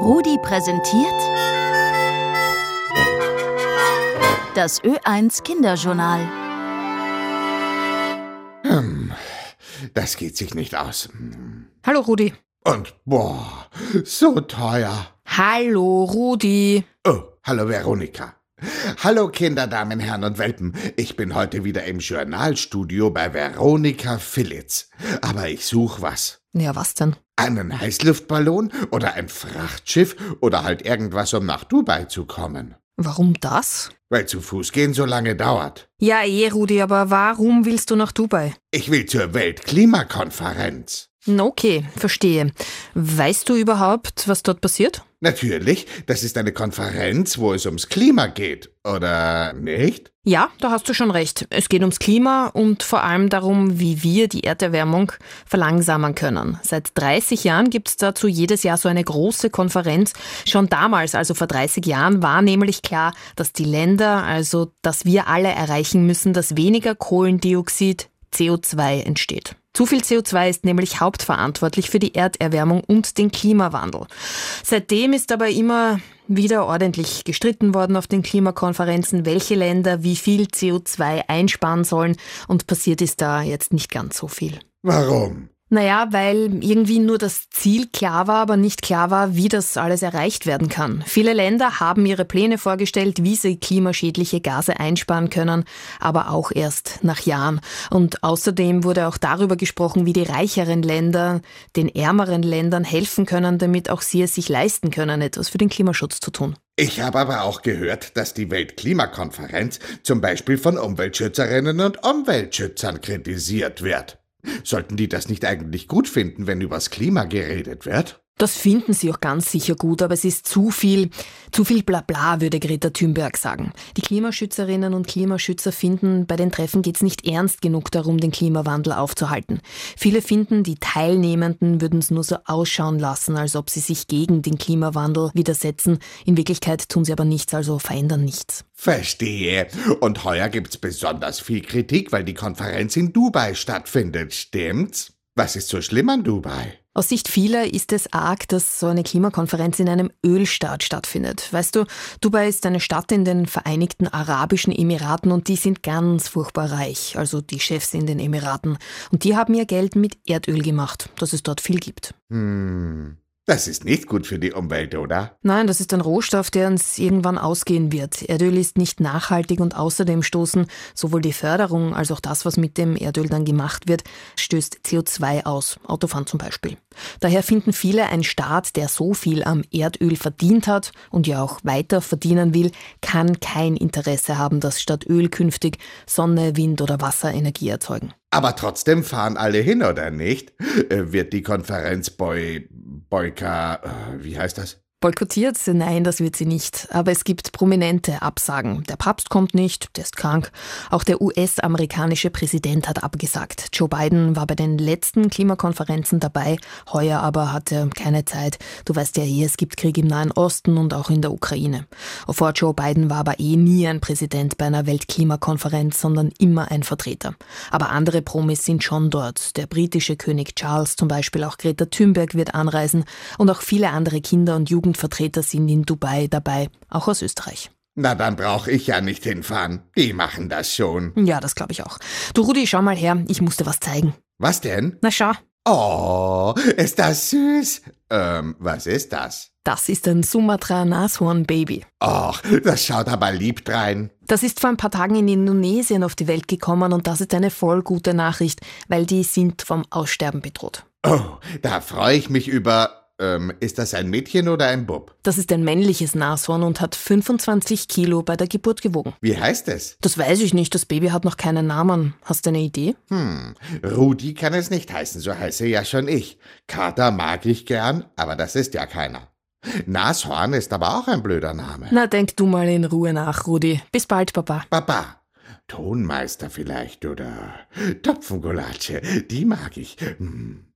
Rudi präsentiert das Ö1 Kinderjournal. Hm, das geht sich nicht aus. Hallo Rudi. Und boah, so teuer. Hallo Rudi. Oh, hallo Veronika. Hallo Kinder, Damen, Herren und Welpen. Ich bin heute wieder im Journalstudio bei Veronika Philitz. Aber ich such was. Ja, was denn? Einen Heißluftballon oder ein Frachtschiff oder halt irgendwas, um nach Dubai zu kommen. Warum das? Weil zu Fuß gehen so lange dauert. Ja, eh, Rudi, aber warum willst du nach Dubai? Ich will zur Weltklimakonferenz. Okay, verstehe. Weißt du überhaupt, was dort passiert? Natürlich, das ist eine Konferenz, wo es ums Klima geht, oder nicht? Ja, da hast du schon recht. Es geht ums Klima und vor allem darum, wie wir die Erderwärmung verlangsamen können. Seit 30 Jahren gibt es dazu jedes Jahr so eine große Konferenz. Schon damals, also vor 30 Jahren, war nämlich klar, dass die Länder, also dass wir alle erreichen müssen, dass weniger Kohlendioxid, CO2 entsteht. Zu viel CO2 ist nämlich hauptverantwortlich für die Erderwärmung und den Klimawandel. Seitdem ist aber immer wieder ordentlich gestritten worden auf den Klimakonferenzen, welche Länder wie viel CO2 einsparen sollen und passiert ist da jetzt nicht ganz so viel. Warum? Naja, weil irgendwie nur das Ziel klar war, aber nicht klar war, wie das alles erreicht werden kann. Viele Länder haben ihre Pläne vorgestellt, wie sie klimaschädliche Gase einsparen können, aber auch erst nach Jahren. Und außerdem wurde auch darüber gesprochen, wie die reicheren Länder den ärmeren Ländern helfen können, damit auch sie es sich leisten können, etwas für den Klimaschutz zu tun. Ich habe aber auch gehört, dass die Weltklimakonferenz zum Beispiel von Umweltschützerinnen und Umweltschützern kritisiert wird. Sollten die das nicht eigentlich gut finden, wenn übers Klima geredet wird? Das finden sie auch ganz sicher gut, aber es ist zu viel, zu viel Blabla, würde Greta Thunberg sagen. Die Klimaschützerinnen und Klimaschützer finden, bei den Treffen geht es nicht ernst genug darum, den Klimawandel aufzuhalten. Viele finden, die Teilnehmenden würden es nur so ausschauen lassen, als ob sie sich gegen den Klimawandel widersetzen. In Wirklichkeit tun sie aber nichts, also verändern nichts. Verstehe. Und heuer gibt's besonders viel Kritik, weil die Konferenz in Dubai stattfindet, stimmt's? Was ist so schlimm an Dubai? Aus Sicht vieler ist es arg, dass so eine Klimakonferenz in einem Ölstaat stattfindet. Weißt du, Dubai ist eine Stadt in den Vereinigten Arabischen Emiraten und die sind ganz furchtbar reich, also die Chefs in den Emiraten. Und die haben ihr Geld mit Erdöl gemacht, dass es dort viel gibt. Hm. Das ist nicht gut für die Umwelt, oder? Nein, das ist ein Rohstoff, der uns irgendwann ausgehen wird. Erdöl ist nicht nachhaltig und außerdem stoßen sowohl die Förderung als auch das, was mit dem Erdöl dann gemacht wird, stößt CO2 aus. Autofahren zum Beispiel. Daher finden viele, ein Staat, der so viel am Erdöl verdient hat und ja auch weiter verdienen will, kann kein Interesse haben, dass statt Öl künftig Sonne, Wind oder Wasserenergie erzeugen. Aber trotzdem fahren alle hin, oder nicht? Äh, wird die Konferenz Boy, Boyka, äh, wie heißt das? Boykottiert? Nein, das wird sie nicht. Aber es gibt prominente Absagen. Der Papst kommt nicht, der ist krank. Auch der US-amerikanische Präsident hat abgesagt. Joe Biden war bei den letzten Klimakonferenzen dabei, heuer aber hatte keine Zeit. Du weißt ja eh, es gibt Krieg im Nahen Osten und auch in der Ukraine. Vor Joe Biden war aber eh nie ein Präsident bei einer Weltklimakonferenz, sondern immer ein Vertreter. Aber andere Promis sind schon dort. Der britische König Charles zum Beispiel, auch Greta Thunberg wird anreisen und auch viele andere Kinder und Jugendlichen Jugendvertreter sind in Dubai dabei, auch aus Österreich. Na, dann brauche ich ja nicht hinfahren. Die machen das schon. Ja, das glaube ich auch. Du Rudi, schau mal her, ich muss dir was zeigen. Was denn? Na schau. Oh, ist das süß. Ähm, was ist das? Das ist ein Sumatra-Nashorn-Baby. Ach, das schaut aber lieb drein. Das ist vor ein paar Tagen in Indonesien auf die Welt gekommen und das ist eine voll gute Nachricht, weil die sind vom Aussterben bedroht. Oh, da freue ich mich über ähm, ist das ein Mädchen oder ein Bub? Das ist ein männliches Nashorn und hat 25 Kilo bei der Geburt gewogen. Wie heißt es? Das weiß ich nicht. Das Baby hat noch keinen Namen. Hast du eine Idee? Hm, Rudi kann es nicht heißen, so heiße ja schon ich. Kater mag ich gern, aber das ist ja keiner. Nashorn ist aber auch ein blöder Name. Na, denk du mal in Ruhe nach, Rudi. Bis bald, Papa. Papa. Tonmeister vielleicht oder Topfengulatsche, die mag ich. Hm.